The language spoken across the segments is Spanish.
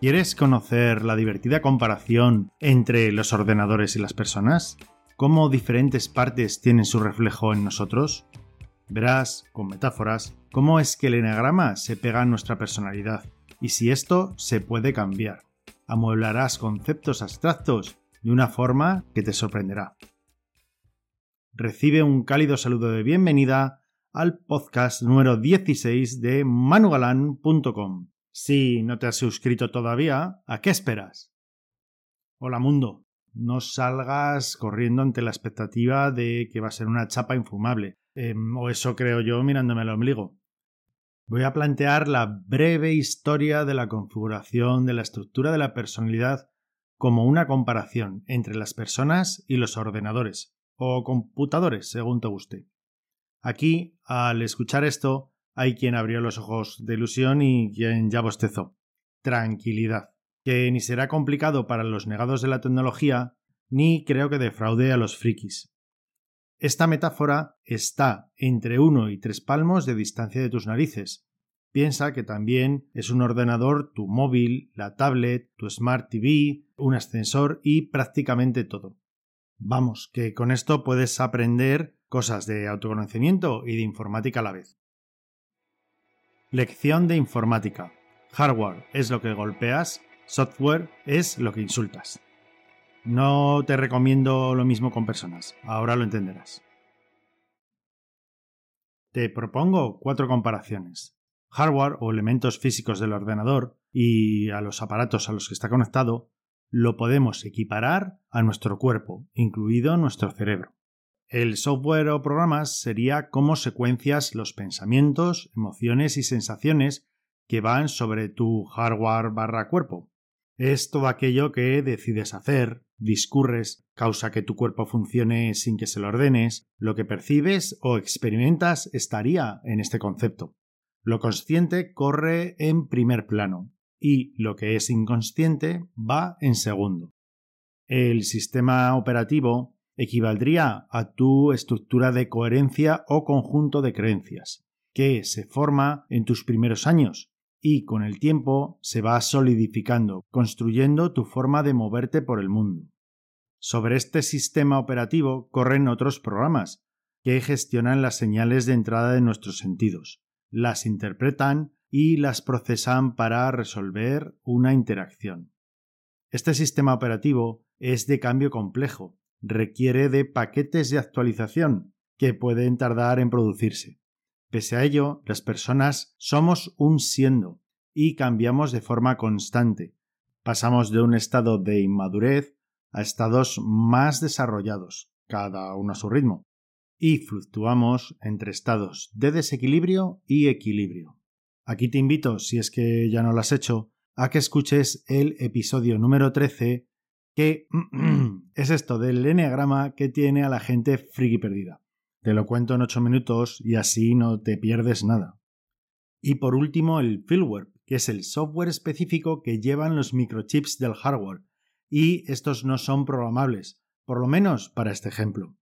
¿Quieres conocer la divertida comparación entre los ordenadores y las personas? ¿Cómo diferentes partes tienen su reflejo en nosotros? Verás, con metáforas, cómo es que el enagrama se pega a nuestra personalidad y si esto se puede cambiar. Amueblarás conceptos abstractos de una forma que te sorprenderá. Recibe un cálido saludo de bienvenida al podcast número 16 de manugalan.com. Si no te has suscrito todavía, ¿a qué esperas? Hola mundo, no salgas corriendo ante la expectativa de que va a ser una chapa infumable, em, o eso creo yo mirándome el ombligo. Voy a plantear la breve historia de la configuración de la estructura de la personalidad como una comparación entre las personas y los ordenadores, o computadores, según te guste. Aquí, al escuchar esto, hay quien abrió los ojos de ilusión y quien ya bostezó. Tranquilidad, que ni será complicado para los negados de la tecnología, ni creo que defraude a los frikis. Esta metáfora está entre uno y tres palmos de distancia de tus narices. Piensa que también es un ordenador tu móvil, la tablet, tu Smart TV, un ascensor y prácticamente todo. Vamos, que con esto puedes aprender cosas de autoconocimiento y de informática a la vez. Lección de informática. Hardware es lo que golpeas, software es lo que insultas. No te recomiendo lo mismo con personas, ahora lo entenderás. Te propongo cuatro comparaciones. Hardware o elementos físicos del ordenador y a los aparatos a los que está conectado lo podemos equiparar a nuestro cuerpo, incluido nuestro cerebro. El software o programas sería cómo secuencias los pensamientos, emociones y sensaciones que van sobre tu hardware barra cuerpo. Es todo aquello que decides hacer, discurres, causa que tu cuerpo funcione sin que se lo ordenes, lo que percibes o experimentas estaría en este concepto. Lo consciente corre en primer plano y lo que es inconsciente va en segundo. El sistema operativo equivaldría a tu estructura de coherencia o conjunto de creencias, que se forma en tus primeros años y con el tiempo se va solidificando, construyendo tu forma de moverte por el mundo. Sobre este sistema operativo corren otros programas que gestionan las señales de entrada de nuestros sentidos, las interpretan y las procesan para resolver una interacción. Este sistema operativo es de cambio complejo requiere de paquetes de actualización que pueden tardar en producirse. Pese a ello, las personas somos un siendo y cambiamos de forma constante. Pasamos de un estado de inmadurez a estados más desarrollados, cada uno a su ritmo, y fluctuamos entre estados de desequilibrio y equilibrio. Aquí te invito, si es que ya no lo has hecho, a que escuches el episodio número 13 ¿Qué es esto del enneagrama que tiene a la gente friki perdida. Te lo cuento en 8 minutos y así no te pierdes nada. Y por último, el firmware, que es el software específico que llevan los microchips del hardware, y estos no son programables, por lo menos para este ejemplo.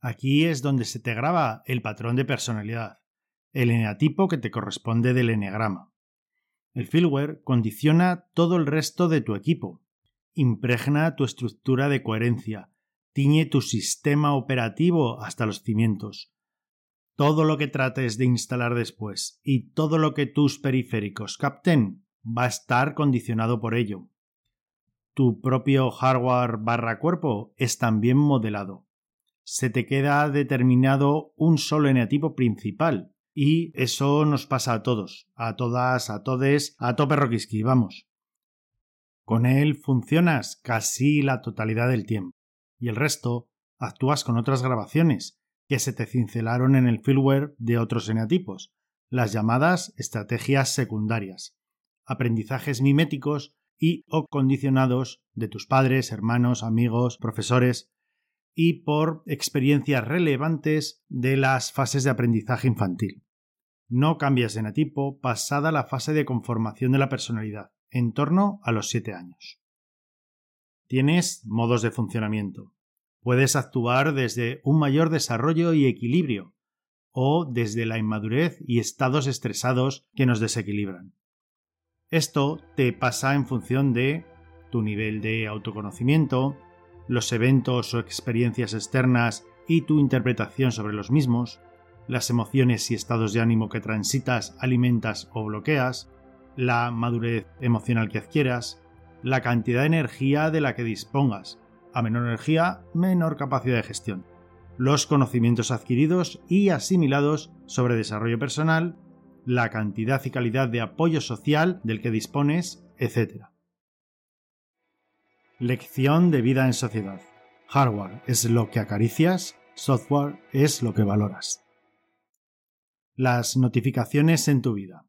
Aquí es donde se te graba el patrón de personalidad, el eneatipo que te corresponde del eneagrama. El firmware condiciona todo el resto de tu equipo, impregna tu estructura de coherencia, tiñe tu sistema operativo hasta los cimientos. Todo lo que trates de instalar después y todo lo que tus periféricos capten va a estar condicionado por ello. Tu propio hardware barra cuerpo es también modelado. Se te queda determinado un solo eneatipo principal, y eso nos pasa a todos, a todas, a todes, a tope roquiski, vamos. Con él funcionas casi la totalidad del tiempo, y el resto actúas con otras grabaciones que se te cincelaron en el firmware de otros eneatipos, las llamadas estrategias secundarias, aprendizajes miméticos y o condicionados de tus padres, hermanos, amigos, profesores, y por experiencias relevantes de las fases de aprendizaje infantil. No cambias de enatipo pasada la fase de conformación de la personalidad en torno a los 7 años. Tienes modos de funcionamiento. Puedes actuar desde un mayor desarrollo y equilibrio o desde la inmadurez y estados estresados que nos desequilibran. Esto te pasa en función de tu nivel de autoconocimiento, los eventos o experiencias externas y tu interpretación sobre los mismos, las emociones y estados de ánimo que transitas, alimentas o bloqueas, la madurez emocional que adquieras, la cantidad de energía de la que dispongas. A menor energía, menor capacidad de gestión. Los conocimientos adquiridos y asimilados sobre desarrollo personal, la cantidad y calidad de apoyo social del que dispones, etc. Lección de vida en sociedad. Hardware es lo que acaricias, software es lo que valoras. Las notificaciones en tu vida.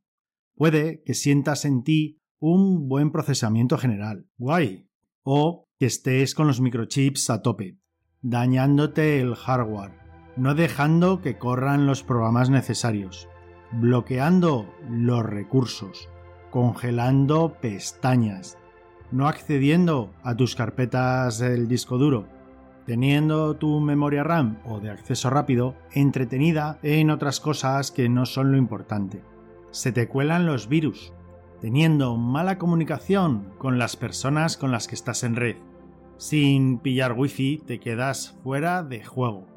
Puede que sientas en ti un buen procesamiento general, guay, o que estés con los microchips a tope, dañándote el hardware, no dejando que corran los programas necesarios, bloqueando los recursos, congelando pestañas, no accediendo a tus carpetas del disco duro, teniendo tu memoria RAM o de acceso rápido entretenida en otras cosas que no son lo importante. Se te cuelan los virus, teniendo mala comunicación con las personas con las que estás en red. Sin pillar wifi te quedas fuera de juego.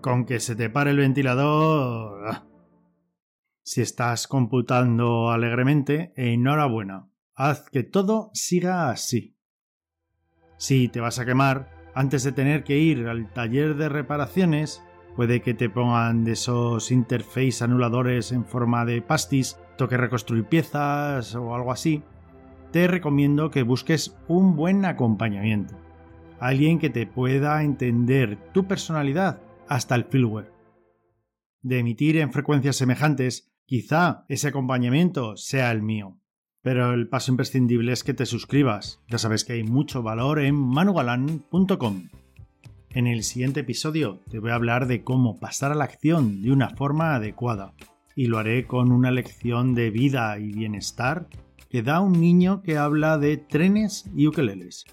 Con que se te pare el ventilador... Ah. Si estás computando alegremente, enhorabuena. Haz que todo siga así. Si te vas a quemar, antes de tener que ir al taller de reparaciones, puede que te pongan de esos interface anuladores en forma de pastis, toque reconstruir piezas o algo así. Te recomiendo que busques un buen acompañamiento. Alguien que te pueda entender tu personalidad hasta el firmware. De emitir en frecuencias semejantes, quizá ese acompañamiento sea el mío. Pero el paso imprescindible es que te suscribas. Ya sabes que hay mucho valor en manugalan.com. En el siguiente episodio te voy a hablar de cómo pasar a la acción de una forma adecuada. Y lo haré con una lección de vida y bienestar que da un niño que habla de trenes y ukeleles.